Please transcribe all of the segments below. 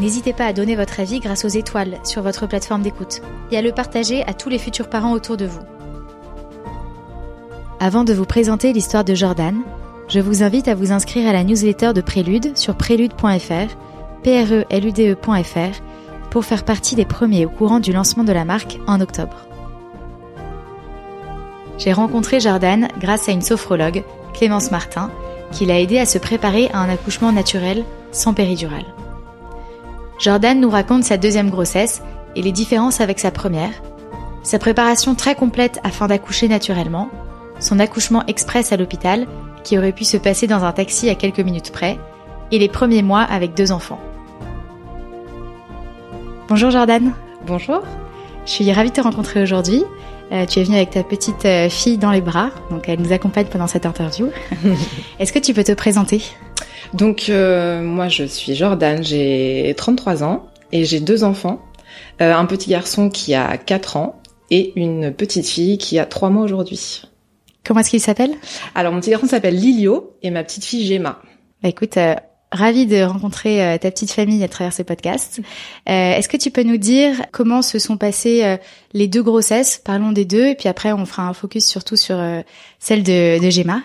N'hésitez pas à donner votre avis grâce aux étoiles sur votre plateforme d'écoute et à le partager à tous les futurs parents autour de vous. Avant de vous présenter l'histoire de Jordan, je vous invite à vous inscrire à la newsletter de Prélude sur prélude.fr, prelude.fr, pour faire partie des premiers au courant du lancement de la marque en octobre. J'ai rencontré Jordan grâce à une sophrologue, Clémence Martin, qui l'a aidé à se préparer à un accouchement naturel sans péridurale. Jordan nous raconte sa deuxième grossesse et les différences avec sa première, sa préparation très complète afin d'accoucher naturellement, son accouchement express à l'hôpital qui aurait pu se passer dans un taxi à quelques minutes près, et les premiers mois avec deux enfants. Bonjour Jordan. Bonjour. Je suis ravie de te rencontrer aujourd'hui. Euh, tu es venue avec ta petite euh, fille dans les bras, donc elle nous accompagne pendant cette interview. Est-ce que tu peux te présenter? Donc euh, moi je suis Jordan, j'ai 33 ans et j'ai deux enfants. Euh, un petit garçon qui a 4 ans et une petite fille qui a 3 mois aujourd'hui. Comment est-ce qu'il s'appelle? Alors mon petit garçon s'appelle Lilio et ma petite fille Gemma. Bah écoute, euh, ravie de rencontrer euh, ta petite famille à travers ce podcast. Euh, Est-ce que tu peux nous dire comment se sont passées euh, les deux grossesses? Parlons des deux et puis après on fera un focus surtout sur celle de, de Gemma.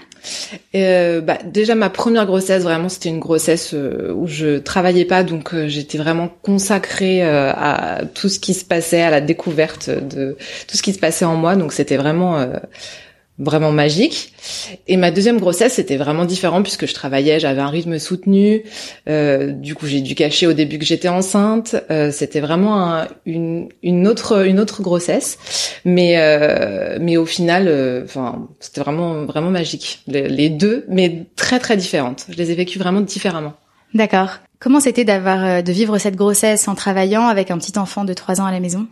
Bah, déjà ma première grossesse vraiment c'était une grossesse où je travaillais pas donc j'étais vraiment consacrée à tout ce qui se passait à la découverte de tout ce qui se passait en moi donc c'était vraiment vraiment magique. Et ma deuxième grossesse, c'était vraiment différent puisque je travaillais, j'avais un rythme soutenu. Euh, du coup, j'ai dû cacher au début que j'étais enceinte. Euh, c'était vraiment un, une, une autre une autre grossesse, mais euh, mais au final, euh, enfin, c'était vraiment vraiment magique. Les, les, deux, mais très très différentes. Je les ai vécues vraiment différemment. D'accord. Comment c'était d'avoir euh, de vivre cette grossesse en travaillant avec un petit enfant de 3 ans à la maison?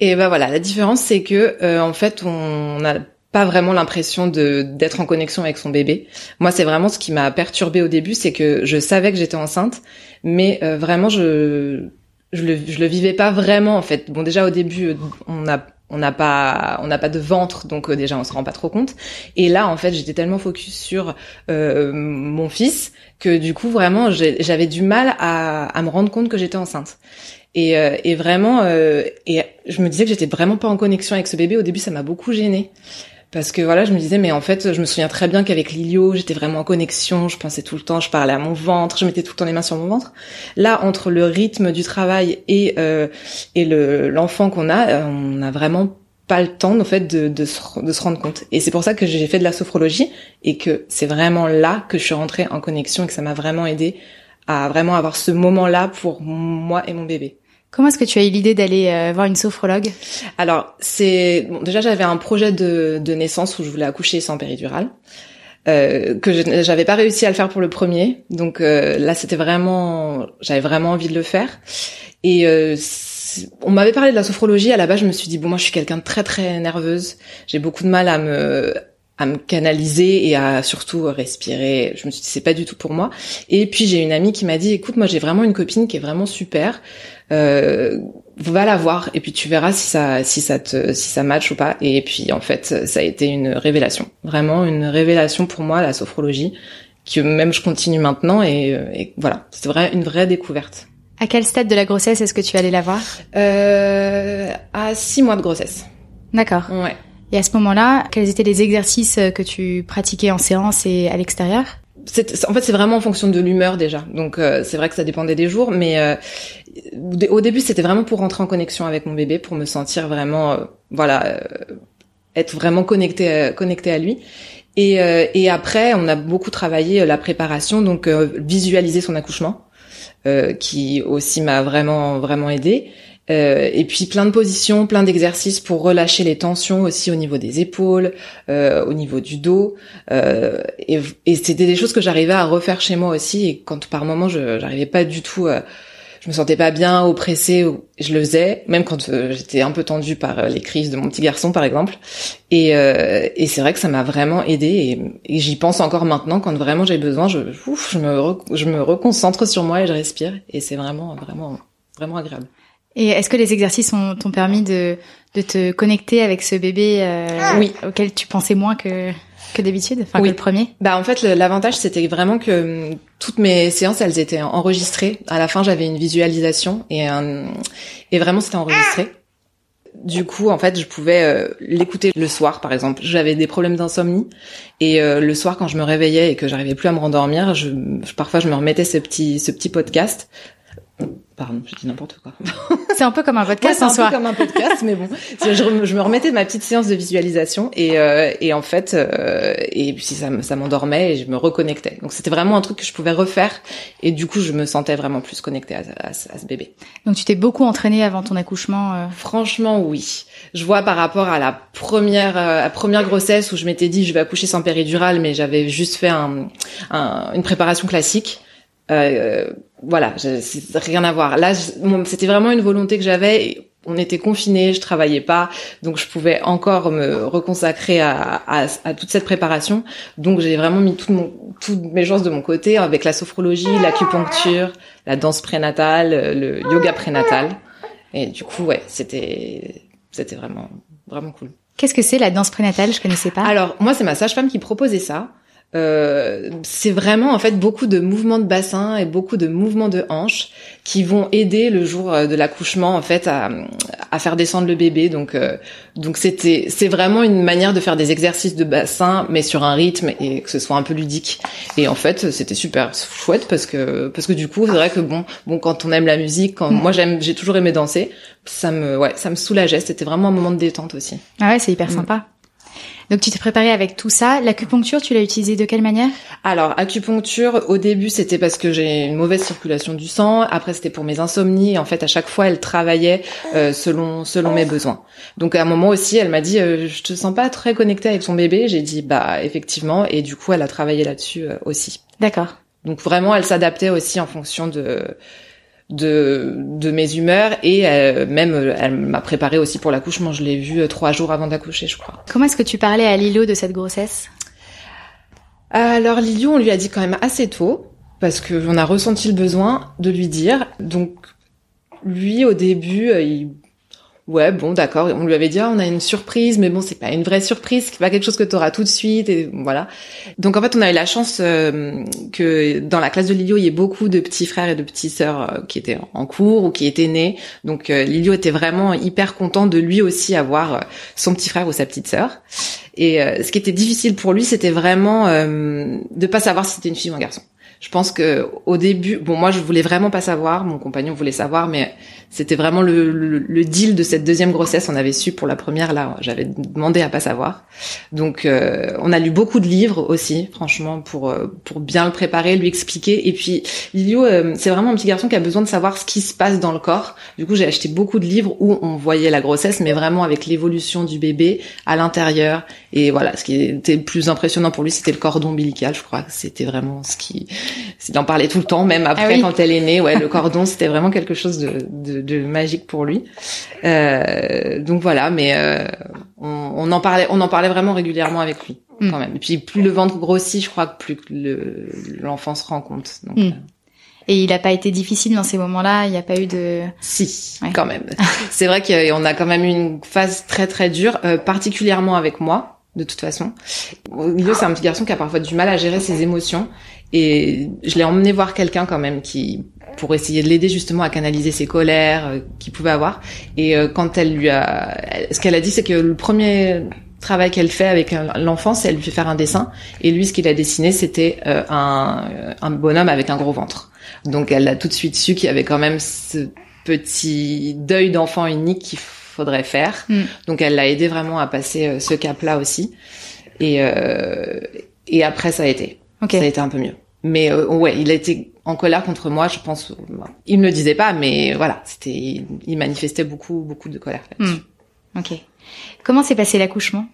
Et ben voilà, la différence c'est que euh, en fait on a pas vraiment l'impression de d'être en connexion avec son bébé. Moi, c'est vraiment ce qui m'a perturbée au début, c'est que je savais que j'étais enceinte, mais euh, vraiment je je le je le vivais pas vraiment en fait. Bon, déjà au début, on a on n'a pas on n'a pas de ventre donc euh, déjà on se rend pas trop compte et là en fait j'étais tellement focus sur euh, mon fils que du coup vraiment j'avais du mal à, à me rendre compte que j'étais enceinte et, euh, et vraiment euh, et je me disais que j'étais vraiment pas en connexion avec ce bébé au début ça m'a beaucoup gênée parce que voilà, je me disais, mais en fait, je me souviens très bien qu'avec Lilio, j'étais vraiment en connexion, je pensais tout le temps, je parlais à mon ventre, je mettais tout le temps les mains sur mon ventre. Là, entre le rythme du travail et euh, et le l'enfant qu'on a, euh, on n'a vraiment pas le temps, en fait, de, de, se, de se rendre compte. Et c'est pour ça que j'ai fait de la sophrologie et que c'est vraiment là que je suis rentrée en connexion et que ça m'a vraiment aidé à vraiment avoir ce moment-là pour moi et mon bébé. Comment est-ce que tu as eu l'idée d'aller euh, voir une sophrologue? Alors, c'est bon, déjà j'avais un projet de, de, naissance où je voulais accoucher sans péridurale. Euh, que je j'avais pas réussi à le faire pour le premier, donc euh, là c'était vraiment, j'avais vraiment envie de le faire. Et euh, on m'avait parlé de la sophrologie à la base, je me suis dit bon moi je suis quelqu'un de très très nerveuse, j'ai beaucoup de mal à me à me canaliser et à surtout respirer. Je me suis dit c'est pas du tout pour moi. Et puis j'ai une amie qui m'a dit écoute moi j'ai vraiment une copine qui est vraiment super. Euh, va la voir et puis tu verras si ça si ça te si ça match ou pas. Et puis en fait ça a été une révélation. Vraiment une révélation pour moi la sophrologie que même je continue maintenant et, et voilà. C'est vrai une vraie découverte. À quel stade de la grossesse est-ce que tu allais la voir? Euh, à six mois de grossesse. D'accord. Ouais et à ce moment-là quels étaient les exercices que tu pratiquais en séance et à l'extérieur? En fait, c'est vraiment en fonction de l'humeur déjà. Donc, euh, c'est vrai que ça dépendait des jours, mais euh, au début, c'était vraiment pour rentrer en connexion avec mon bébé, pour me sentir vraiment euh, voilà, être vraiment connecté, connecté à lui. Et, et après, on a beaucoup travaillé la préparation, donc visualiser son accouchement, qui aussi m'a vraiment vraiment aidé. Euh, et puis plein de positions, plein d'exercices pour relâcher les tensions aussi au niveau des épaules, euh, au niveau du dos. Euh, et, et c'était des choses que j'arrivais à refaire chez moi aussi. Et quand par moment je j'arrivais pas du tout, euh, je me sentais pas bien, oppressée, je le faisais, même quand euh, j'étais un peu tendue par les crises de mon petit garçon par exemple. Et, et c'est vrai que ça m'a vraiment aidé. Et, et j'y pense encore maintenant quand vraiment j'ai besoin, je ouf, je me je me reconcentre sur moi et je respire. Et c'est vraiment vraiment vraiment agréable. Et est-ce que les exercices t'ont permis de, de te connecter avec ce bébé euh, oui. auquel tu pensais moins que que d'habitude, enfin que le premier? Bah en fait l'avantage c'était vraiment que hum, toutes mes séances elles étaient enregistrées. À la fin j'avais une visualisation et un, et vraiment c'était enregistré. Du coup, en fait, je pouvais euh, l'écouter le soir, par exemple. J'avais des problèmes d'insomnie et euh, le soir, quand je me réveillais et que j'arrivais plus à me rendormir, je, parfois je me remettais ce petit ce petit podcast Pardon, je dis n'importe quoi. C'est un peu comme un podcast en soi. C'est un peu comme un podcast, mais bon, je, je, me remettais de ma petite séance de visualisation et, euh, et en fait, euh, et puis ça, ça m'endormait et je me reconnectais. Donc c'était vraiment un truc que je pouvais refaire et du coup je me sentais vraiment plus connectée à, à, ce bébé. Donc tu t'es beaucoup entraînée avant ton accouchement euh... Franchement, oui. Je vois par rapport à la première, euh, à première grossesse où je m'étais dit je vais accoucher sans péridurale, mais j'avais juste fait un, un, une préparation classique. Euh, voilà, rien à voir. Là, c'était vraiment une volonté que j'avais. On était confinés, je travaillais pas, donc je pouvais encore me reconsacrer à, à, à toute cette préparation. Donc j'ai vraiment mis tout mon, toutes mes chances de mon côté avec la sophrologie, l'acupuncture, la danse prénatale, le yoga prénatal. Et du coup, ouais, c'était c'était vraiment vraiment cool. Qu'est-ce que c'est la danse prénatale? Je connaissais pas. Alors moi, c'est ma sage-femme qui proposait ça. Euh, c'est vraiment en fait beaucoup de mouvements de bassin et beaucoup de mouvements de hanches qui vont aider le jour euh, de l'accouchement en fait à, à, faire descendre le bébé. Donc euh, donc c'était c'est vraiment une manière de faire des exercices de bassin mais sur un rythme et que ce soit un peu ludique. Et en fait c'était super chouette parce que parce que du coup c'est vrai que bon bon quand on aime la musique, quand moi j'aime j'ai toujours aimé danser, ça me ouais ça me soulageait. C'était vraiment un moment de détente aussi. Ah ouais c'est hyper mm. sympa. Donc tu t'es préparé avec tout ça. L'acupuncture, tu l'as utilisé de quelle manière? Alors acupuncture, au début c'était parce que j'ai une mauvaise circulation du sang. Après c'était pour mes insomnies. En fait à chaque fois elle travaillait euh, selon selon mes besoins. Donc à un moment aussi elle m'a dit euh, je te sens pas très connectée avec ton bébé. J'ai dit bah effectivement et du coup elle a travaillé là-dessus euh, aussi. D'accord. Donc vraiment elle s'adaptait aussi en fonction de de, de mes humeurs et euh, même euh, elle m'a préparé aussi pour l'accouchement. Je l'ai vu euh, trois jours avant d'accoucher, je crois. Comment est-ce que tu parlais à Lilo de cette grossesse? Alors Lilo, on lui a dit quand même assez tôt parce qu'on a ressenti le besoin de lui dire. Donc lui, au début, il ouais, bon, d'accord. On lui avait dit, ah, on a une surprise, mais bon, c'est pas une vraie surprise, c'est pas quelque chose que tu auras tout de suite, et voilà. Donc en fait, on a eu la chance euh, que dans la classe de Lilio, il y ait beaucoup de petits frères et de petites sœurs euh, qui étaient en cours ou qui étaient nés. Donc euh, Lilio était vraiment hyper content de lui aussi avoir son petit frère ou sa petite sœur. Et ce qui était difficile pour lui, c'était vraiment de pas savoir si c'était une fille ou un garçon. Je pense que au début, bon, moi, je voulais vraiment pas savoir. Mon compagnon voulait savoir, mais c'était vraiment le, le, deal de cette deuxième grossesse. On avait su pour la première, là, j'avais demandé à pas savoir. Donc, euh, on a lu beaucoup de livres aussi, franchement, pour euh, pour bien le préparer, lui expliquer. Et puis, Lilio, euh, c'est vraiment un petit garçon qui a besoin de savoir ce qui se passe dans le corps. Du coup, j'ai acheté beaucoup de livres où on voyait la grossesse, mais vraiment avec l'évolution du bébé à l'intérieur. Et voilà, ce qui était le plus impressionnant pour lui, c'était le cordon ombilical. Je crois c'était vraiment ce qui, il en parlait tout le temps, même après ah quand elle est née. Ouais, le cordon, c'était vraiment quelque chose de, de de, magique pour lui. Euh, donc voilà, mais euh, on, en parlait, on en parlait vraiment régulièrement avec lui mm. quand même. Et puis plus le ventre grossit, je crois que plus l'enfant se rend compte. Donc, mm. euh. Et il n'a pas été difficile dans ces moments-là. Il n'y a pas eu de. Si, quand même. c'est vrai qu'on a quand même eu une phase très très dure, particulièrement avec moi de toute façon. milieu, c'est un petit garçon qui a parfois du mal à gérer ses émotions. Et je l'ai emmené voir quelqu'un quand même qui pour essayer de l'aider justement à canaliser ses colères euh, qu'il pouvait avoir. Et euh, quand elle lui a, ce qu'elle a dit, c'est que le premier travail qu'elle fait avec l'enfant, c'est elle lui fait faire un dessin. Et lui, ce qu'il a dessiné, c'était euh, un, un bonhomme avec un gros ventre. Donc elle a tout de suite su qu'il y avait quand même ce petit deuil d'enfant unique qu'il faudrait faire. Mm. Donc elle l'a aidé vraiment à passer euh, ce cap-là aussi. Et euh, et après ça a été, Ok. ça a été un peu mieux. Mais euh, ouais, il a été en colère contre moi, je pense. Il me le disait pas, mais voilà, c'était, il, il manifestait beaucoup beaucoup de colère. Hmm. Ok. Comment s'est passé l'accouchement?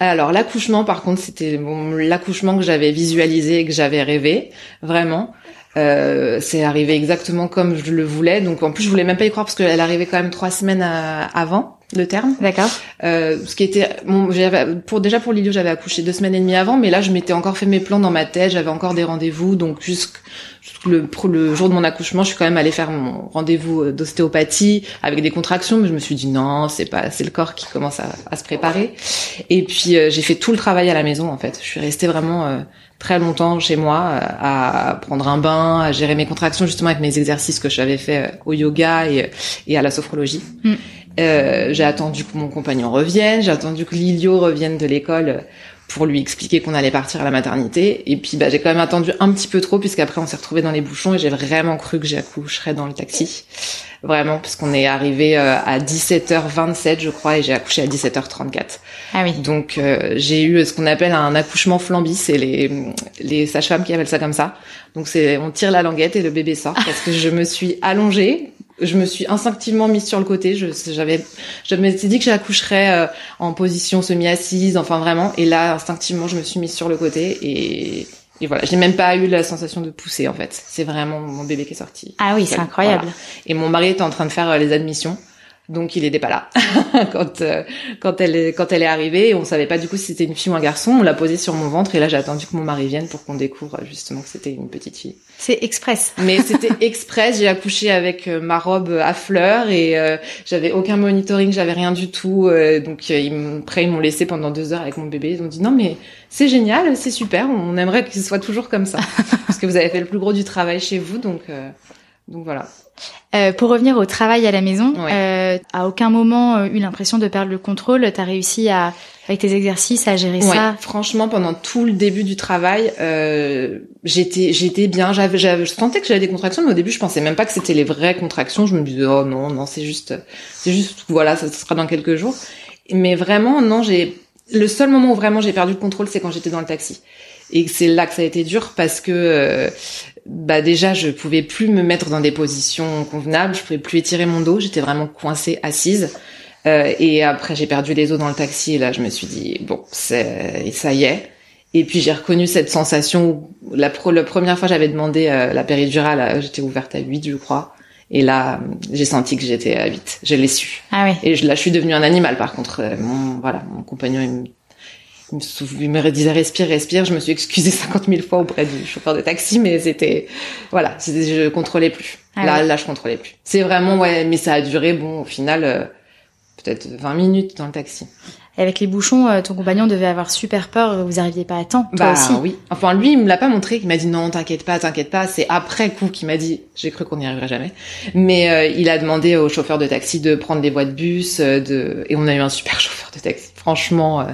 Alors l'accouchement, par contre, c'était bon, l'accouchement que j'avais visualisé et que j'avais rêvé, vraiment. Euh, c'est arrivé exactement comme je le voulais. Donc en plus, je voulais même pas y croire parce qu'elle arrivait quand même trois semaines à- avant le terme. D'accord. Euh, ce qui était bon, j'avais pour déjà pour Lilio, j'avais accouché deux semaines et demie avant, mais là, je m'étais encore fait mes plans dans ma tête. J'avais encore des rendez-vous, donc jusqu'- jusqu'au le, le jour de mon accouchement, je suis quand même allée faire mon rendez-vous euh, d'ostéopathie avec des contractions, mais je me suis dit non, c'est pas, c'est le corps qui commence à, à se préparer. Et puis euh, j'ai fait tout le travail à la maison en fait. Je suis restée vraiment euh, très longtemps chez moi euh, à prendre un bain, à gérer mes contractions justement avec mes exercices que j'avais fait euh, au yoga et, et à la sophrologie. Mm. Euh, j'ai attendu que mon compagnon revienne, j'ai attendu que Lilio revienne de l'école pour lui expliquer qu'on allait partir à la maternité. Et puis bah, j'ai quand même attendu un petit peu trop puisqu'après on s'est retrouvés dans les bouchons et j'ai vraiment cru que j'accoucherais dans le taxi. Vraiment, puisqu'on est arrivé euh, à 17h27 je crois et j'ai accouché à 17h34. Ah oui. Donc euh, j'ai eu ce qu'on appelle un accouchement flambi, c'est les les sages-femmes qui appellent ça comme ça. Donc c'est on tire la languette et le bébé sort parce que je me suis allongée, je me suis instinctivement mise sur le côté, je j'avais je m'étais dit que j'accoucherais euh, en position semi-assise, enfin vraiment et là instinctivement je me suis mise sur le côté et et voilà, j'ai même pas eu la sensation de pousser en fait. C'est vraiment mon bébé qui est sorti. Ah oui, c'est Voilà. incroyable. Et mon mari était en train de faire euh, les admissions, donc il était pas là quand euh, quand elle est quand elle est arrivée. Et on savait pas du coup si c'était une fille ou un garçon. On l'a posé sur mon ventre et là j'ai attendu que mon mari vienne pour qu'on découvre euh, justement que c'était une petite fille. C'est express. Mais c'était express. J'ai accouché avec euh, ma robe à fleurs et euh, j'avais aucun monitoring, j'avais rien du tout. euh, donc euh, ils m'ont- après ils m'ont laissé pendant deux heures avec mon bébé. Ils ont dit non mais c'est génial, c'est super. On aimerait que ce soit toujours comme ça parce que vous avez fait le plus gros du travail chez vous, donc euh, donc voilà. Euh, pour revenir au travail à la maison, Ouais. euh, à aucun moment euh, eu l'impression de perdre le contrôle. T'as réussi à, avec tes exercices, à gérer Ouais, ça. franchement, pendant tout le début du travail, euh, j'étais, j'étais bien. J'avais, j'avais, je sentais que j'avais des contractions, mais au début, je pensais même pas que c'était les vraies contractions. Je me disais, oh non, non, c'est juste, c'est juste, voilà, ça, sera dans quelques jours. Mais vraiment, non, j'ai, le seul moment où vraiment j'ai perdu le contrôle, c'est quand j'étais dans le taxi. Et c'est là que ça a été dur parce que, euh, bah déjà, je pouvais plus me mettre dans des positions convenables. Je pouvais plus étirer mon dos. J'étais vraiment coincée, assise. Euh, et après, j'ai perdu les os dans le taxi. Et là, je me suis dit, bon, c'est, ça y est. Et puis, j'ai reconnu cette sensation où la, pro- la première fois, j'avais demandé euh, la péridurale, euh, j'étais ouverte à 8, je crois. Et là, j'ai senti que j'étais à 8. Je l'ai su. Ah oui. Et je, là, je suis devenue un animal, par contre. Euh, Mon, voilà, mon compagnon, il me, il me, sou- il me disait respire, respire. Je me suis excusée 50 000 fois auprès du chauffeur de taxi, mais c'était, voilà, c'était, je contrôlais plus. Ah là, ouais. là, je contrôlais plus. C'est vraiment, ouais, mais ça a duré, bon, au final, euh, peut-être 20 minutes dans le taxi. Et avec les bouchons, euh, ton compagnon devait avoir super peur. Vous arriviez pas à temps. Toi bah aussi. oui. Enfin, lui, il me l'a pas montré. Il m'a dit non, t'inquiète pas, t'inquiète pas. C'est après coup qu'il m'a dit, j'ai cru qu'on n'y arriverait jamais. Mais euh, il a demandé au chauffeur de taxi de prendre des voies de bus, de et on a eu un super chauffeur de taxi. Franchement,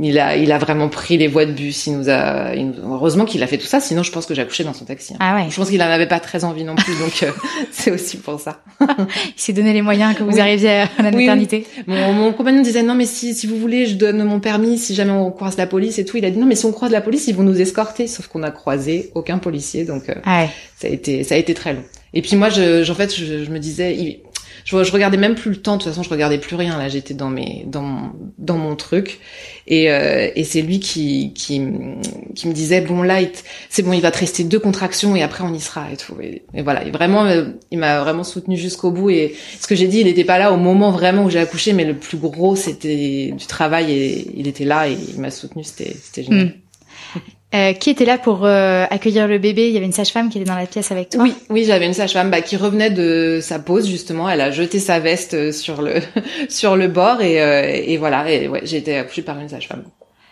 il a il a vraiment pris les voies de bus. Il nous a il heureusement qu'il a fait tout ça. Sinon, je pense que j'accouchais dans son taxi. hein. Ah ouais. Je pense qu'il en avait pas très envie non plus. Donc euh, c'est aussi pour ça. Il s'est donné les moyens que vous Oui. arriviez à la Oui, oui. maternité. Mon, mon compagnon disait non mais si si vous voulez je donne mon permis si jamais on croise la police et tout il a dit non mais si on croise la police ils vont nous escorter sauf qu'on a croisé aucun policier donc euh, Ah ouais. ça a été ça a été très long et puis moi je, je- en fait je, je me disais il- je, je regardais même plus le temps de toute façon je regardais plus rien là j'étais dans mes dans mon, dans mon truc. Et euh, et c'est lui qui qui qui me disait bon là il t- c'est bon il va te rester deux contractions et après on y sera et tout. Et, voilà. Et vraiment euh, il m'a vraiment soutenu jusqu'au bout. Et ce que j'ai dit il était pas là au moment vraiment où j'ai accouché mais le plus gros c'était du travail et il était là et il m'a soutenu c'était c'était génial. Hmm. Euh, qui était là pour euh, accueillir le bébé? Il y avait une sage-femme qui était dans la pièce avec toi. Oui, oui, j'avais une sage-femme bah, qui revenait de sa pause justement. Elle a jeté sa veste euh, sur le sur le bord et, euh, et voilà. Et ouais, j'ai été accouchée par une sage-femme.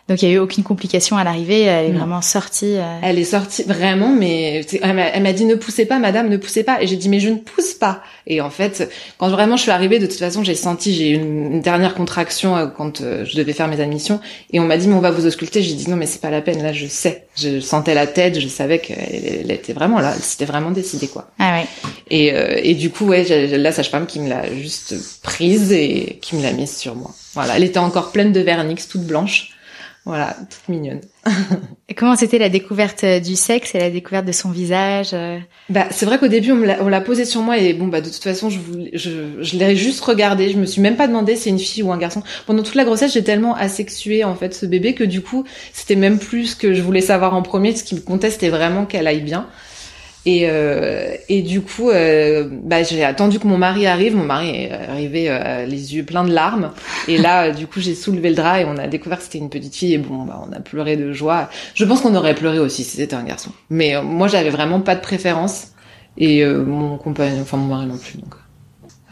Donc il y a eu aucune complication à l'arrivée, elle est vraiment sortie. Euh. Elle est sortie vraiment, mais elle m'a dit ne poussez pas, madame, ne poussez pas. Et j'ai dit mais je ne pousse pas. Et en fait, quand vraiment je suis arrivée, de toute façon j'ai senti j'ai eu une, dernière contraction euh, quand euh, je devais faire mes admissions, et on m'a dit mais on va vous ausculter. J'ai dit non mais c'est pas la peine, là je sais, je sentais la tête, je savais qu'elle était vraiment là, c'était vraiment décidé quoi. Ah ouais. Et, et du coup ouais, la sage-femme qui me l'a juste prise et qui me l'a mise sur moi. Voilà, elle était encore pleine de vernix, toute blanche. Voilà, toute mignonne. et comment c'était la découverte euh, du sexe et la découverte de son visage euh Bah, c'est vrai qu'au début on l'a posé sur moi et bon bah de toute façon je je, je l'ai juste regardé, je me suis même pas demandé si c'est une fille ou un garçon. Pendant toute la grossesse, j'ai tellement asexué en fait ce bébé que du coup, c'était même plus ce que je voulais savoir en premier, ce qui me comptait c'était vraiment qu'elle aille bien. Et, euh, et du coup, euh, bah, j'ai attendu que mon mari arrive. Mon mari est arrivé euh, les yeux pleins de larmes. Et là, du coup, j'ai soulevé le drap et on a découvert que c'était une petite fille. Et bon, bah, on a pleuré de joie. Je pense qu'on aurait pleuré aussi si c'était un garçon. Mais euh, moi, j'avais vraiment pas de préférence. Et euh, mon compagnon, enfin mon mari non plus. Donc.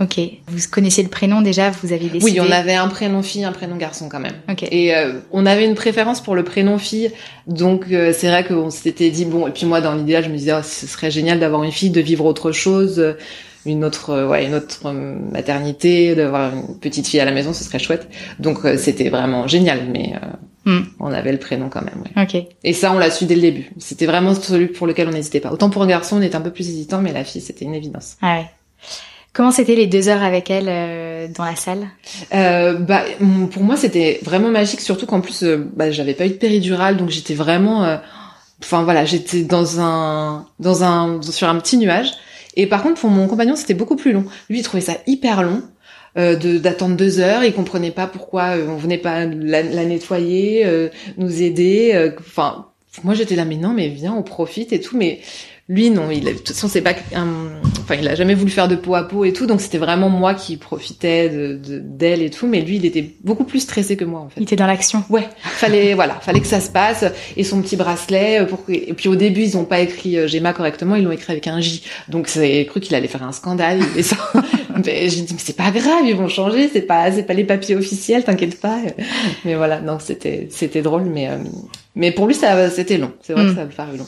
Ok. Vous connaissiez le prénom déjà Vous avez décidé Oui, on avait un prénom fille, un prénom garçon quand même. Ok. Et euh, on avait une préférence pour le prénom fille, donc euh, c'est vrai qu'on s'était dit bon. Et puis moi, dans l'idéal, je me disais oh, ce serait génial d'avoir une fille, de vivre autre chose, une autre, euh, ouais, une autre maternité, d'avoir une petite fille à la maison, ce serait chouette. Donc c'était vraiment génial, mais hmm. on avait le prénom quand même. Ouais. Ok. Et ça, on l'a su dès le début. C'était vraiment celui pour lequel on n'hésitait pas. Autant pour un garçon, on était un peu plus hésitant, mais la fille, c'était une évidence. Ah ouais. Comment c'était les deux heures avec elle euh, dans la salle? Euh, Bah pour moi c'était vraiment magique, surtout qu'en plus euh, bah, j'avais pas eu de péridurale, donc j'étais vraiment, euh, enfin voilà, j'étais dans un, dans un, sur un petit nuage. Et par contre pour mon compagnon c'était beaucoup plus long. Lui il trouvait ça hyper long. de d'attendre deux heures, il comprenait pas pourquoi on venait pas la, la nettoyer, nous aider. Enfin, moi j'étais là mais non mais viens on profite et tout, mais lui, non, il, de toute façon, c'est pas enfin, il a jamais voulu faire de peau à peau et tout, donc c'était vraiment moi qui profitais de, d'elle et tout, mais lui, il était beaucoup plus stressé que moi, en fait. Il était dans l'action. Ouais. Fallait, voilà, fallait que ça se passe, et son petit bracelet, euh, pour et puis au début, ils ont pas écrit euh, Gemma correctement, ils l'ont écrit avec un J, donc c'est cru qu'il allait faire un scandale, et ça, j'ai dit, mais c'est pas grave, ils vont changer, c'est pas, c'est pas les papiers officiels, t'inquiète pas. Mais voilà, non, c'était, c'était drôle, mais, euh, mais pour lui, ça, c'était long. C'est vrai que mm. ça a paru long.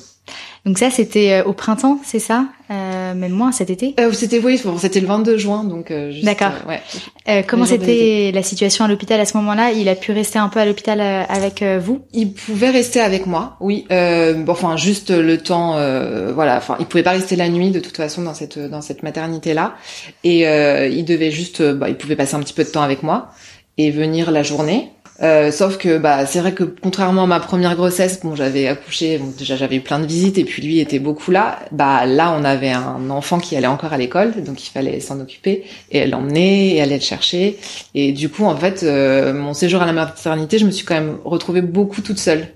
Donc ça, c'était euh, au printemps, c'est ça? Euh, Même moins cet été? Euh, C'était oui, c'était le 22 juin, donc. Euh, D'accord. ouais. comment c'était la situation à l'hôpital à ce moment-là? Il a pu rester un peu à l'hôpital avec vous? Il pouvait rester avec moi, oui. Bon, enfin, juste le temps, voilà. Enfin, il pouvait pas rester la nuit de toute façon dans cette dans cette maternité là, et il devait juste, bah, il pouvait passer un petit peu de temps avec moi et venir la journée. Euh, sauf que bah c'est vrai que contrairement à ma première grossesse, bon j'avais accouché, bon, déjà j'avais eu plein de visites et puis lui était beaucoup là. Bah là on avait un enfant qui allait encore à l'école, donc il fallait s'en occuper et l'emmenait et aller le chercher. Et du coup en fait euh, mon séjour à la maternité, je me suis quand même retrouvée beaucoup toute seule.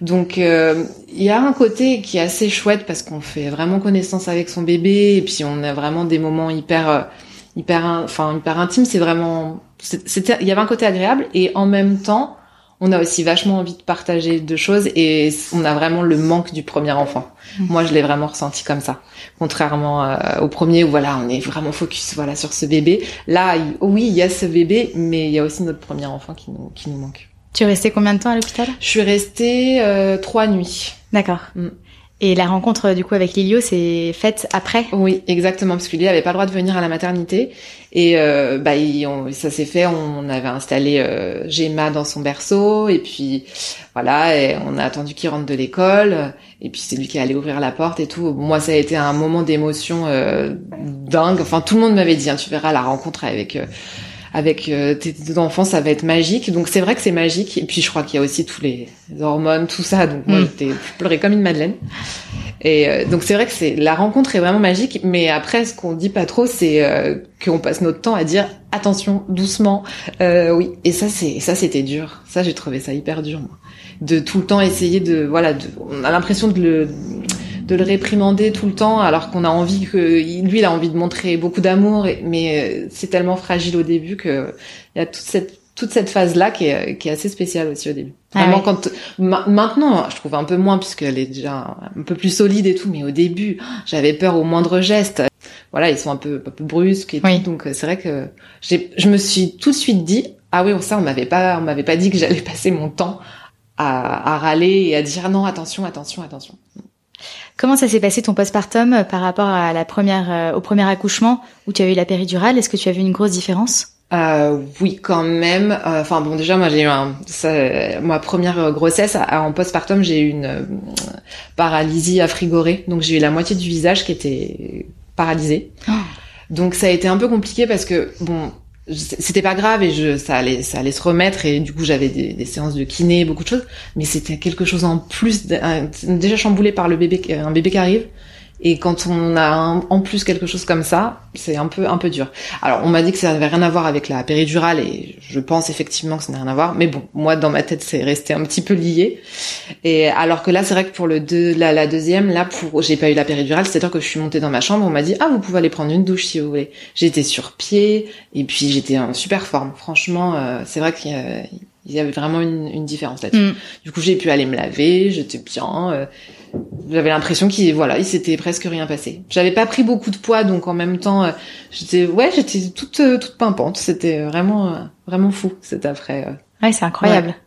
Donc euh, il y a un côté qui est assez chouette parce qu'on fait vraiment connaissance avec son bébé et puis on a vraiment des moments hyper hyper enfin hyper intimes. C'est vraiment c'était il y avait un côté agréable et en même temps on a aussi vachement envie de partager deux choses et on a vraiment le manque du premier enfant. Mmh. Moi, je l'ai vraiment ressenti comme ça. Contrairement euh, au premier où voilà, on est vraiment focus voilà sur ce bébé. Là, oui, il y a ce bébé, mais il y a aussi notre premier enfant qui nous qui nous manque. Tu es restée combien de temps à l'hôpital? Je suis restée euh, trois nuits. D'accord. Mmh. Et la rencontre du coup avec Lilio s'est faite après? Oui, exactement, parce que Lilio avait pas le droit de venir à la maternité. Et euh, bah, ça s'est fait, on avait installé euh, Gemma dans son berceau, et puis voilà, et on a attendu qu'il rentre de l'école, et puis c'est lui qui allait ouvrir la porte et tout. Moi, ça a été un moment d'émotion euh, dingue. Enfin, tout le monde m'avait dit, hein, tu verras la rencontre avec euh, avec euh, tes, enfants, ça va être magique. Donc c'est vrai que c'est magique. Et puis je crois qu'il y a aussi tous les hormones, tout ça. Donc moi, mm. j'étais pleurée comme une madeleine. Et euh, donc c'est vrai que c'est la rencontre est vraiment magique. Mais après, ce qu'on dit pas trop, c'est euh, qu'on passe notre temps à dire attention, doucement. oui. Et ça, c'est ça, c'était dur. Ça, j'ai trouvé ça hyper dur, moi. De tout le temps essayer de voilà. De, on a l'impression de le de le réprimander tout le temps alors qu'on a envie que lui il a envie de montrer beaucoup d'amour mais euh, c'est tellement fragile au début que il y a toute cette toute cette phase là qui est, qui est assez spéciale aussi au début. Ah Vraiment quand maintenant je trouve un peu moins puisqu'elle est déjà un peu plus solide et tout mais au début j'avais peur au moindre geste. Voilà, ils sont un peu un peu brusques et tout donc c'est vrai que j'ai je me suis tout de suite dit ah oui, ça on m'avait pas on m'avait pas dit que j'allais passer mon temps à, à râler et à dire non, attention, attention, attention. Comment ça s'est passé ton postpartum par rapport à la première, au premier accouchement où tu as eu la péridurale? Est-ce que tu as vu une grosse différence? Euh, oui, quand même. Euh, enfin bon, déjà moi j'ai eu un, ça, ma première grossesse en postpartum, j'ai eu une euh, paralysie à frigorée, donc j'ai eu la moitié du visage qui était paralysé. Oh. Donc ça a été un peu compliqué parce que bon, c'était pas grave et je, ça allait, ça allait se remettre et du coup j'avais des, séances de kiné, beaucoup de choses, mais c'était quelque chose en plus, déjà chamboulé par le bébé, un bébé qui arrive. Et quand on a en plus quelque chose comme ça, c'est un peu un peu dur. Alors on m'a dit que ça n'avait rien à voir avec la péridurale et je pense effectivement que ça n'a rien à voir. Mais bon, moi dans ma tête c'est resté un petit peu lié. Et alors que là c'est vrai que pour le deux, la, deuxième, là pour j'ai pas eu la péridurale, c'est-à-dire que je suis montée dans ma chambre, on m'a dit ah vous pouvez aller prendre une douche si vous voulez. J'étais sur pied et puis j'étais en super forme. Franchement, euh, c'est vrai qu'il y avait vraiment une, une différence là-dessus. Mm. Du coup j'ai pu aller me laver, j'étais bien. Euh, j'avais l'impression qu'il voilà, il s'était presque rien passé. J'avais pas pris beaucoup de poids donc en même temps euh, j'étais ouais, j'étais toute euh, toute pimpante, c'était vraiment euh, vraiment fou cet après. Ouais, c'est incroyable.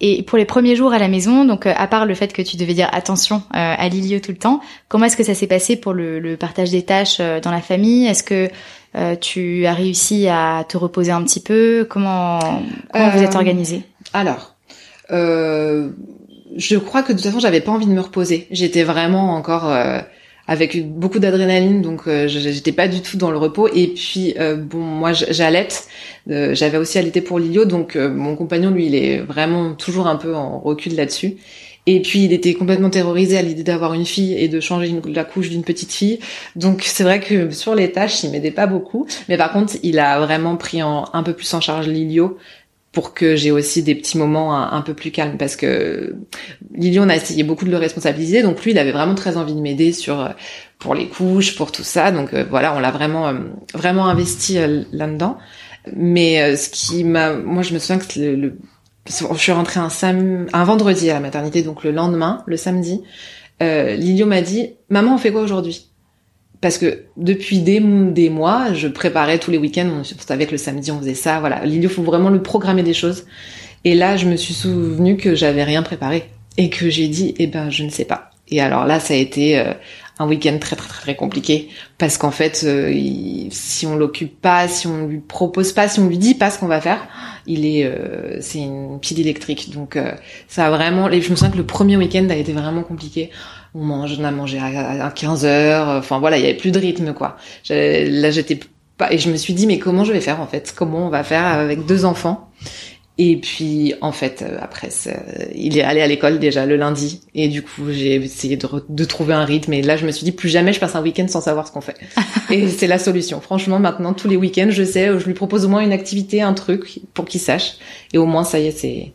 Et pour les premiers jours à la maison, donc à part le fait que tu devais dire attention à Lilio tout le temps, comment est-ce que ça s'est passé pour le, le, partage des tâches dans la famille? Est-ce que tu as réussi à te reposer un petit peu Comment, comment vous êtes organisé Alors, euh, je crois que de toute façon, j'avais pas envie de me reposer. J'étais vraiment encore euh, avec beaucoup d'adrénaline, donc euh, j'étais pas du tout dans le repos. Et puis euh, bon, moi j'allaite. j'avais aussi allaité pour Lilio, donc mon compagnon lui, il est vraiment toujours un peu en recul là-dessus. Et puis il était complètement terrorisé à l'idée d'avoir une fille et de changer la couche d'une petite fille. Donc c'est vrai que sur les tâches, il m'aidait pas beaucoup. Mais par contre, il a vraiment pris un peu plus en charge Lilio pour que j'ai aussi des petits moments un, peu plus calmes parce que Lily on a essayé beaucoup de le responsabiliser donc lui il avait vraiment très envie de m'aider sur euh, pour les couches pour tout ça donc euh, voilà on l'a vraiment euh, vraiment investi là-dedans mais ce qui m'a moi je me souviens que le, je suis rentrée un vendredi à la maternité donc le lendemain le samedi euh, Lilio m'a dit maman on fait quoi aujourd'hui? Parce que depuis des, mois, je préparais tous les week-ends, on savait le samedi on faisait ça, voilà. Il faut vraiment le programmer des choses. Et là, je me suis souvenu que j'avais rien préparé et que j'ai dit, eh ben, je ne sais pas. Et alors là, ça a été euh, un week-end très très très compliqué parce qu'en fait, euh, si on l'occupe pas, si on lui propose pas, si on lui dit pas ce qu'on va faire, il est, euh, c'est une pile électrique. Donc ça a vraiment, je me sens que le premier week-end a été vraiment compliqué on mange, on a mangé à, 15 heures. Enfin voilà, il y avait plus de rythme quoi. Là j'étais pas et je me suis dit mais comment je vais faire en fait? Comment on va faire avec deux enfants? Et puis en fait euh, après il est allé à l'école déjà le lundi. Et du coup j'ai essayé de, de, trouver un rythme. Et là je me suis dit plus jamais je passe un week-end sans savoir ce qu'on fait. et c'est la solution. Franchement maintenant tous les week-ends je sais, je lui propose au moins une activité, un truc pour qu'il sache. Et au moins ça y est c'est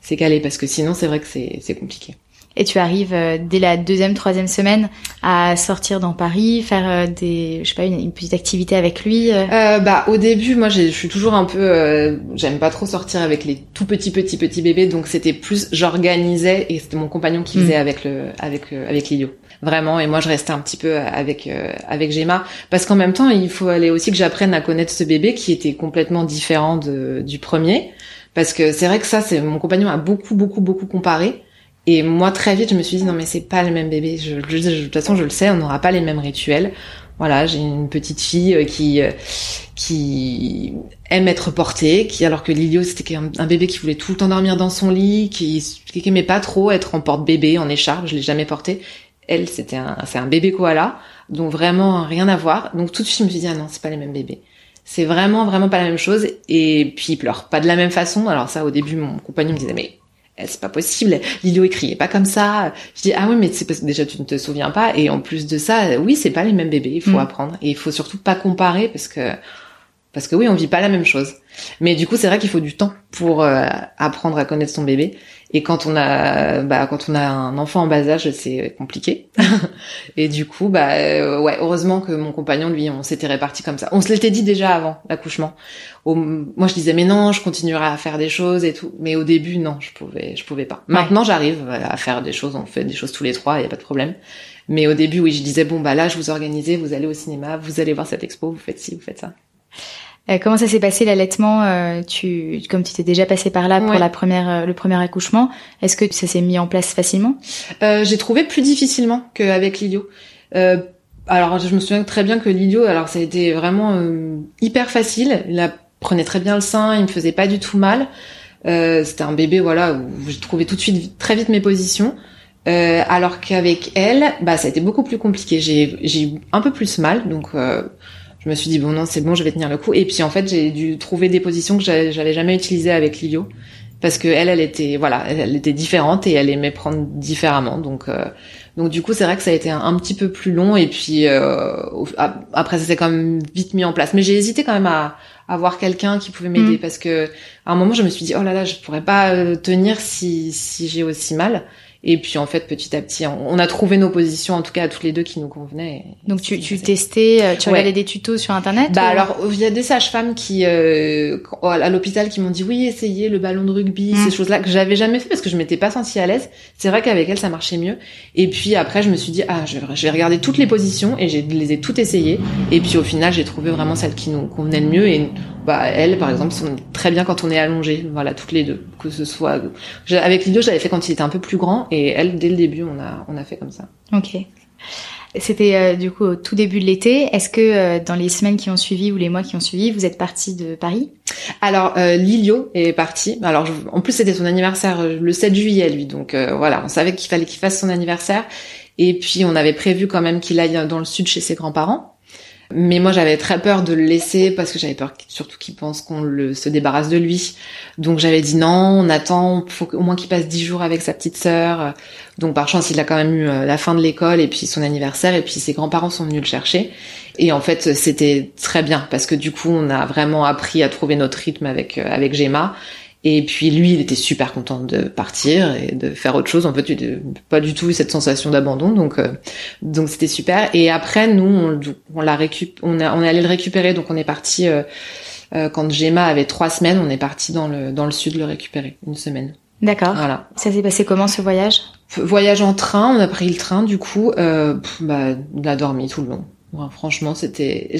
c'est calé. Parce que sinon c'est vrai que c'est c'est compliqué et tu arrives euh, dès la deuxième, troisième semaine à sortir dans Paris, faire euh, des, je sais pas, une, petite activité avec lui. Euh? euh bah au début, moi je suis toujours un peu, j'aime pas trop sortir avec les tout petits petits petits bébés, donc c'était plus j'organisais et c'était mon compagnon qui faisait mm. avec le avec avec Lilio vraiment et moi je restais un petit peu avec avec Gemma parce qu'en même temps il faut aller aussi que j'apprenne à connaître ce bébé qui était complètement différent de, du premier parce que c'est vrai que ça c'est mon compagnon a beaucoup beaucoup beaucoup comparé et moi, très vite, je me suis dit, non, mais c'est pas le même bébé. Je, de toute façon, je le sais, on n'aura pas les mêmes rituels. Voilà, j'ai une petite fille euh, qui euh, qui aime être portée, qui alors que Lilio c'était un, bébé qui voulait tout le temps dormir dans son lit, qui qui aimait pas trop être en porte-bébé, en écharpe, je l'ai jamais porté. Elle, c'était un c'est un bébé koala, donc vraiment rien à voir. Donc tout de suite, je me suis dit ah non, c'est pas les mêmes bébés. C'est vraiment vraiment pas la même chose. Et puis il pleure pas de la même façon. Alors ça, au début, mon compagnon me disait mais c'est pas possible. Lilio écrivait pas comme ça. Je dis ah oui mais c'est parce que déjà tu ne te souviens pas et en plus de ça oui c'est pas les mêmes bébés il faut mm. apprendre et il faut surtout pas comparer parce que parce que oui on vit pas la même chose. Mais du coup c'est vrai qu'il faut du temps pour euh, apprendre à connaître son bébé et quand on a, bah, quand on a un enfant en bas âge, c'est compliqué. et du coup, bah, euh, ouais, heureusement que mon compagnon, lui, on s'était réparti comme ça. On se l'était dit déjà avant l'accouchement. Moi, je disais, mais non, je continuerai à faire des choses et tout. Mais au début, non, je pouvais, je pouvais pas. Maintenant, j'arrive à faire des choses. On fait des choses tous les trois, il y a pas de problème. Mais au début, oui, je disais, bon, bah là, je vous organisez, vous allez au cinéma, vous allez voir cette expo, vous faites ci, vous faites ça. Euh, comment ça s'est passé l'allaitement euh, Tu, comme tu t'es déjà passé par là pour la première, euh, le premier accouchement, est-ce que ça s'est mis en place facilement? J'ai trouvé plus difficilement qu'avec Lilio. alors, je me souviens très bien que Lilio, alors ça a été vraiment hyper facile. Il a, prenait très bien le sein, il me faisait pas du tout mal. C'était un bébé, voilà, où j'ai trouvé tout de suite très vite mes positions. alors qu'avec elle, bah ça a été beaucoup plus compliqué. J'ai j'ai eu un peu plus mal, donc je me suis dit bon non c'est bon je vais tenir le coup. Et puis en fait j'ai dû trouver des positions que j'avais jamais utilisées avec Lilio. Parce que elle elle était voilà elle, était différente et elle aimait prendre différemment. Donc euh, donc du coup c'est vrai que ça a été un, petit peu plus long. Et puis euh, après ça s'est quand même vite mis en place. Mais j'ai hésité quand même à avoir quelqu'un qui pouvait m'aider. Mm. parce que à un moment je me suis dit oh là là je pourrais pas euh, tenir si si j'ai aussi mal et puis en fait, petit à petit, on a trouvé nos positions, en tout cas à toutes les deux, qui nous convenaient. Donc tu, tu testais, euh, tu regardais des tutos sur internet Bah alors, il y a des sages-femmes qui euh, à l'hôpital qui m'ont dit oui, essayez le ballon de rugby, mmh. ces choses-là que j'avais jamais fait parce que je m'étais pas sentie à l'aise. C'est vrai qu'avec elle, ça marchait mieux. Et puis après, je me suis dit ah, je vais, je vais regarder toutes les positions et je les ai toutes essayées. Et puis au final, j'ai trouvé vraiment celle qui nous convenait le mieux. Et bah elle, par exemple, sont très bien quand on est allongé. Voilà, toutes les deux, que ce soit avec Lido, j'avais fait quand il était un peu plus grand et elle, dès le début, on a, on a fait comme ça. Ok. C'était euh, du coup au tout début de l'été. Est-ce que euh, dans les semaines qui ont suivi ou les mois qui ont suivi, vous êtes parti de Paris? Alors euh, Lilio est parti. Alors en plus c'était son anniversaire le 7 juillet lui, donc voilà, on savait qu'il fallait qu'il fasse son anniversaire. Et puis on avait prévu quand même qu'il aille dans le sud chez ses grands-parents. Mais moi, j'avais très peur de le laisser parce que j'avais peur surtout qu'il pense qu'on le se débarrasse de lui. Donc j'avais dit non, on attend, faut au moins qu'il passe dix jours avec sa petite sœur. Donc par chance, il a quand même eu euh, la fin de l'école et puis son anniversaire et puis ses grands-parents sont venus le chercher. Et en fait, c'était très bien parce que du coup, on a vraiment appris à trouver notre rythme avec euh, avec Gemma et puis lui, il était super content de partir et de faire autre chose. En fait, il pas du tout eu cette sensation d'abandon, donc euh, donc c'était super. Et après, nous, on, on l'a récup, on, a, on est allé le récupérer, donc on est parti euh, euh, quand Gemma avait trois semaines, on est parti dans le dans le sud le récupérer une semaine. D'accord. Voilà. Ça s'est passé comment ce voyage? Voyage en train, on a pris le train du coup. Euh, bah, on a dormi tout le long franchement, c'était,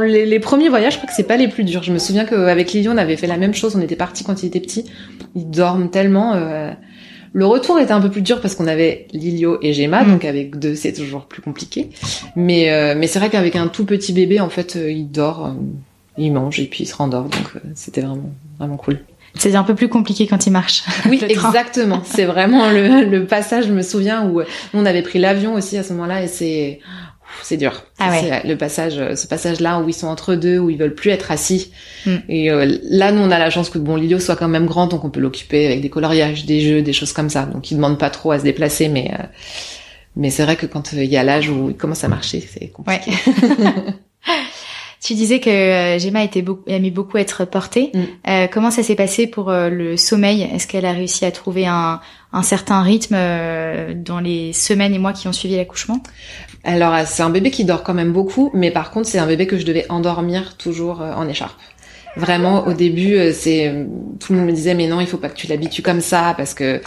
les, les premiers voyages, je crois que c'est pas les plus durs. Je me souviens qu'avec Lily, on avait fait la même chose. On était parti quand il était petit. Ils dorment tellement. Euh... Le retour était un peu plus dur parce qu'on avait Lilio et Gemma, mm. donc avec deux c'est toujours plus compliqué. Mais euh, mais c'est vrai qu'avec un tout petit bébé, en fait, euh, il dort, euh, il mange et puis il se rendort, donc c'était vraiment vraiment cool. C'est un peu plus compliqué quand il marche. Oui, exactement. C'est vraiment le, le passage. Je me souviens où on avait pris l'avion aussi à ce moment-là et c'est c'est dur. Ah ouais. Le passage, ce passage-là où ils sont entre deux, où ils veulent plus être assis. Mm. Et euh, là, nous, on a la chance que bon, Lilio soit quand même grand, donc on peut l'occuper avec des coloriages, des jeux, des choses comme ça. Donc, il demande pas trop à se déplacer, mais euh, mais c'est vrai que quand il y a l'âge où il commence à marcher, c'est compliqué. Ouais. Tu disais que euh, Gemma était beaucoup, aimait beaucoup être portée. Mm. Euh, comment ça s'est passé pour euh, le sommeil? Est-ce qu'elle a réussi à trouver un, un certain rythme dans les semaines et mois qui ont suivi l'accouchement? Alors, c'est un bébé qui dort quand même beaucoup, mais par contre, c'est un bébé que je devais endormir toujours en écharpe. Vraiment, au début, c'est tout le monde me disait mais non, il faut pas que tu l'habitues comme ça parce que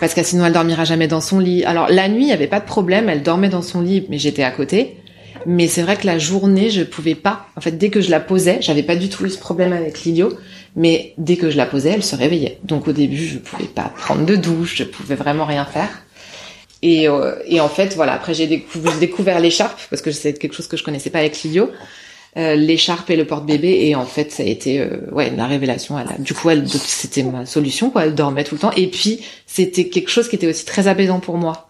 parce que sinon elle dormira jamais dans son lit. Alors la nuit, il y avait pas de problème, elle dormait dans son lit, mais j'étais à côté. Mais c'est vrai que la journée, je pouvais pas. En fait, dès que je la posais, j'avais pas du tout eu ce problème avec Lilio, mais dès que je la posais, elle se réveillait. Donc au début, je pouvais pas prendre de douche, je pouvais vraiment rien faire. Et, euh, et en fait, voilà. Après, j'ai découvert, l'écharpe parce que c'est quelque chose que je connaissais pas avec Lilio. Euh, l'écharpe et le porte-bébé et en fait ça a été euh, ouais la révélation elle a, du coup c'était ma solution quoi elle dormait tout le temps et puis c'était quelque chose qui était aussi très apaisant pour moi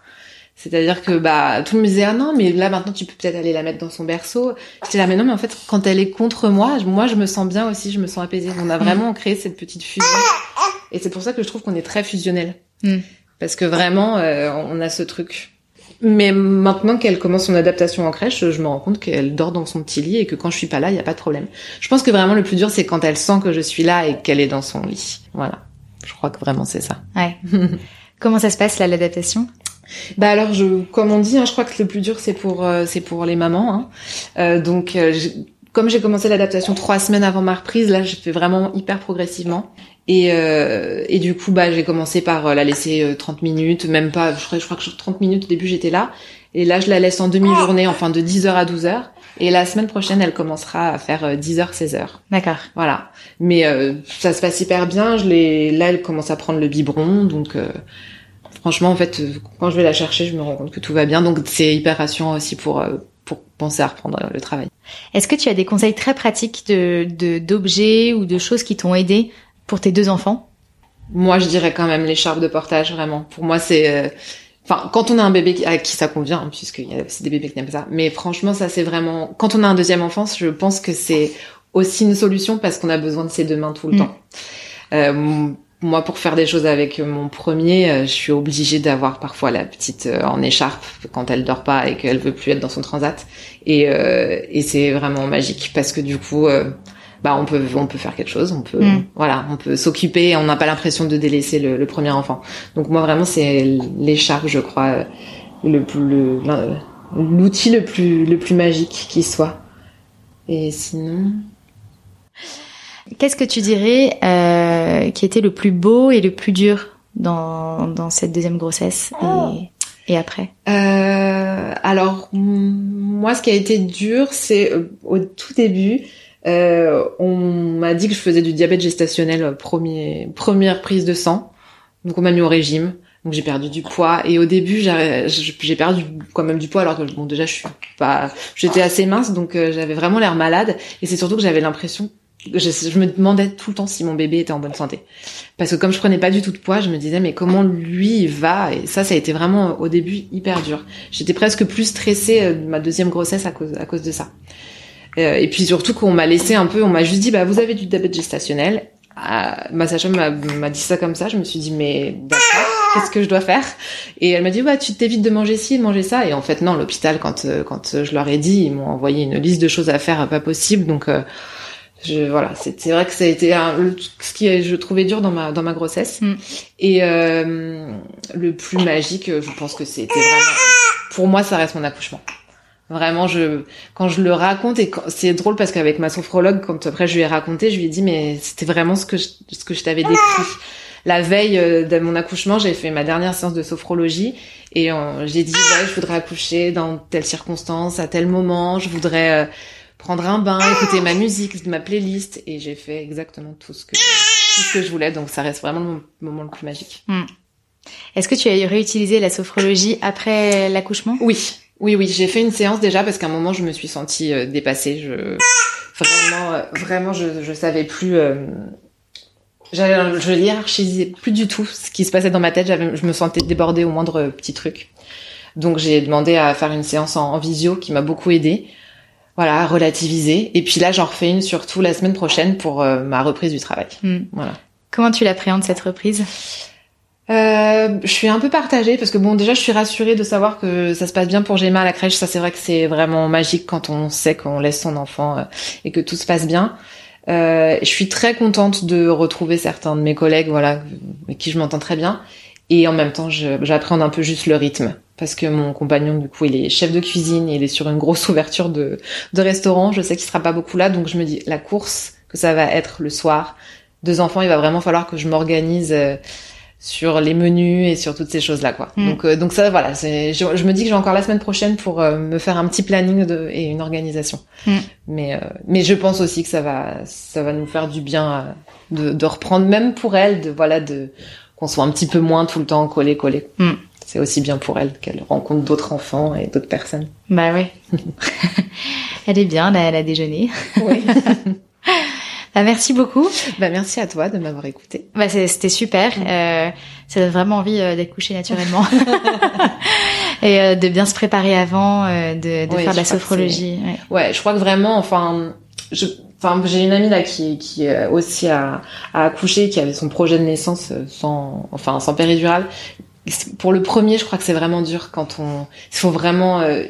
c'est-à-dire que bah tout le monde me disait ah non mais là maintenant tu peux peut-être aller la mettre dans son berceau. J'étais là mais non mais en fait quand elle est contre moi, moi je me sens bien aussi, je me sens apaisée. On a vraiment créé cette petite fusion et c'est pour ça que je trouve qu'on est très fusionnel mm. parce que vraiment euh, on a ce truc. Mais maintenant qu'elle commence son adaptation en crèche, je me rends compte qu'elle dort dans son petit lit et que quand je suis pas là, il y a pas de problème. Je pense que vraiment le plus dur c'est quand elle sent que je suis là et qu'elle est dans son lit. Voilà. Je crois que vraiment c'est ça. Ouais. Comment ça se passe là l'adaptation? Bah alors, je, comme on dit, hein, je crois que le plus dur c'est pour euh, c'est pour les mamans. Hein. Euh, donc, euh, comme j'ai commencé l'adaptation trois semaines avant ma reprise, là, j'ai fait vraiment hyper progressivement. Et, et du coup, bah, j'ai commencé par la laisser 30 minutes, même pas. Je crois, je crois que 30 minutes au début j'étais là. Et là, je la laisse en demi-journée, enfin de 10h à 12h. Et la semaine prochaine, elle commencera à faire 10h, 16h. D'accord. Voilà. Mais ça se passe hyper bien. Je l'ai, là, elle commence à prendre le biberon, donc franchement, en fait, quand je vais la chercher, je me rends compte que tout va bien. Donc c'est hyper rassurant aussi pour pour penser à reprendre le travail. Est-ce que tu as des conseils très pratiques de d'objets ou de choses qui t'ont aidé pour tes deux enfants? Moi, je dirais quand même l'écharpe de portage, vraiment. Pour moi, c'est... Euh, enfin, quand on a un bébé à qui ça convient, hein, puisqu'il y a des bébés qui n'aiment pas ça. Mais franchement, ça c'est vraiment... Quand on a un deuxième enfant, je pense que c'est aussi une solution parce qu'on a besoin de ses deux mains tout le mm. temps. Euh, moi, pour faire des choses avec mon premier, euh, je suis obligée d'avoir parfois la petite euh, en écharpe quand elle dort pas et qu'elle veut plus être dans son transat. Et, euh, et c'est vraiment magique parce que du coup, bah on peut on peut faire quelque chose, on peut mm. voilà, on peut s'occuper, on n'a pas l'impression de délaisser le, le, premier enfant. Donc moi vraiment c'est l'écharpe, je crois, le plus l'outil le plus le plus magique qui soit. Et sinon. Qu'est-ce que tu dirais euh, qui était le plus beau et le plus dur dans, dans cette deuxième grossesse et, oh. et après? Euh, Alors, moi, ce qui a été dur, c'est euh, au tout début, on m'a dit que je faisais du diabète gestationnel premier, première prise de sang. Donc, on m'a mis au régime. Donc j'ai perdu du poids et au début j'ai perdu quand même du poids alors que bon déjà je suis pas j'étais assez mince donc j'avais vraiment l'air malade et c'est surtout que j'avais l'impression je, me demandais tout le temps si mon bébé était en bonne santé. Parce que comme je prenais pas du tout de poids, je me disais mais comment lui va? Et ça, ça a été vraiment au début hyper dur. J'étais presque plus stressée euh, de ma deuxième grossesse à cause, à cause de ça. Euh, et puis surtout qu'on m'a laissé un peu, on m'a juste dit bah vous avez du diabète gestationnel. Ah, ma sage-femme m'a dit ça comme ça. Je me suis dit mais d'accord, qu'est-ce que je dois faire? Et elle m'a dit bah tu t'évites de manger ci, de manger ça. Et en fait non, l'hôpital quand euh, quand je leur ai dit, ils m'ont envoyé une liste de choses à faire pas possible. Donc je, voilà, c'est vrai que ça a été un, ce qui je trouvais dur dans ma dans ma grossesse. Mm. Et euh, le plus magique, je pense que c'était vraiment, pour moi, ça reste mon accouchement. Vraiment, je quand je le raconte et c'est drôle parce qu'avec ma sophrologue, quand après je lui ai raconté, je lui ai dit mais c'était vraiment ce que je, ce que je t'avais décrit. La veille euh, de mon accouchement, j'ai fait ma dernière séance de sophrologie et euh, j'ai dit ouais, je voudrais accoucher dans telle circonstance, à tel moment, je voudrais prendre un bain, écouter ma musique, ma playlist, et j'ai fait exactement tout ce que tout ce que je voulais. Donc ça reste vraiment le moment le plus magique. Hmm. Est-ce que tu as réutilisé la sophrologie après l'accouchement? Oui, oui, oui. J'ai fait une séance déjà parce qu'à un moment je me suis sentie euh, dépassée. Je vraiment, euh, vraiment, je je savais plus. Euh... Je hiérarchisais plus du tout ce qui se passait dans ma tête. Je me sentais débordée au moindre petit truc. Donc j'ai demandé à faire une séance en, en visio qui m'a beaucoup aidée voilà, relativiser. Et puis là, j'en refais une surtout la semaine prochaine pour euh, ma reprise du travail. Hmm. Voilà. Comment tu l'appréhendes cette reprise? Euh, je suis un peu partagée parce que bon déjà je suis rassurée de savoir que ça se passe bien pour Gemma à la crèche ça c'est vrai que c'est vraiment magique quand on sait qu'on laisse son enfant euh, et que tout se passe bien euh, je suis très contente de retrouver certains de mes collègues voilà avec qui je m'entends très bien et en même temps, j'appréhende un peu juste le rythme. Parce que mon compagnon, du coup, il est chef de cuisine et il est sur une grosse ouverture de, de restaurant. Je sais qu'il sera pas beaucoup là. Donc je me dis, la course que ça va être le soir, deux enfants, il va vraiment falloir que je m'organise euh, sur les menus et sur toutes ces choses-là, quoi. Mm. Donc, euh, donc ça, voilà. Je, je, me dis que j'ai encore la semaine prochaine pour euh, me faire un petit planning de, et une organisation. Mm. Mais, mais je pense aussi que ça va, ça va nous faire du bien de, de reprendre, même pour elle, de voilà, de qu'on soit un petit peu moins tout le temps collé collé. Hmm. C'est aussi bien pour elle qu'elle rencontre d'autres enfants et d'autres personnes. Bah oui. elle est bien, elle a déjeuné. Oui. bah, merci beaucoup. Bah merci à toi de m'avoir écouté. Bah c'était super. Hmm. Euh, ça donne vraiment envie euh, d'être couché naturellement et euh, de bien se préparer avant, euh, de, faire de la sophrologie. Ouais. ouais. je crois que vraiment, enfin, je Enfin, j'ai une amie là qui, qui aussi a, a, accouché, qui avait son projet de naissance sans, enfin, sans péridurale. Pour le premier, je crois que c'est vraiment dur quand on, il faut vraiment, euh,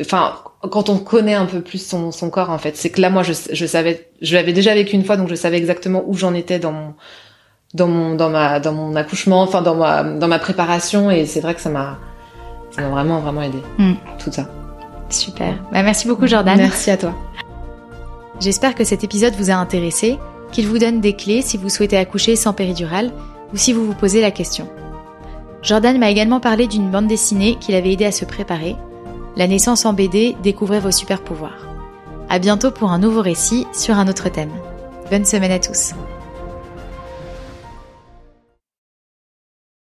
enfin, quand on connaît un peu plus son, son corps en fait. C'est que là, moi, je, je savais, je l'avais déjà vécu une fois, donc je savais exactement où j'en étais dans mon, dans mon, dans ma, dans mon accouchement, enfin, dans ma, dans ma préparation, et c'est vrai que ça m'a, ça m'a vraiment, vraiment aidé. Hmm. Tout ça. Super. Bah, merci beaucoup, Jordan. Merci à toi. J'espère que cet épisode vous a intéressé, qu'il vous donne des clés si vous souhaitez accoucher sans péridurale ou si vous vous posez la question. Jordan m'a également parlé d'une bande dessinée qu'il avait aidé à se préparer. La naissance en BD, découvrez vos super pouvoirs. À bientôt pour un nouveau récit sur un autre thème. Bonne semaine à tous.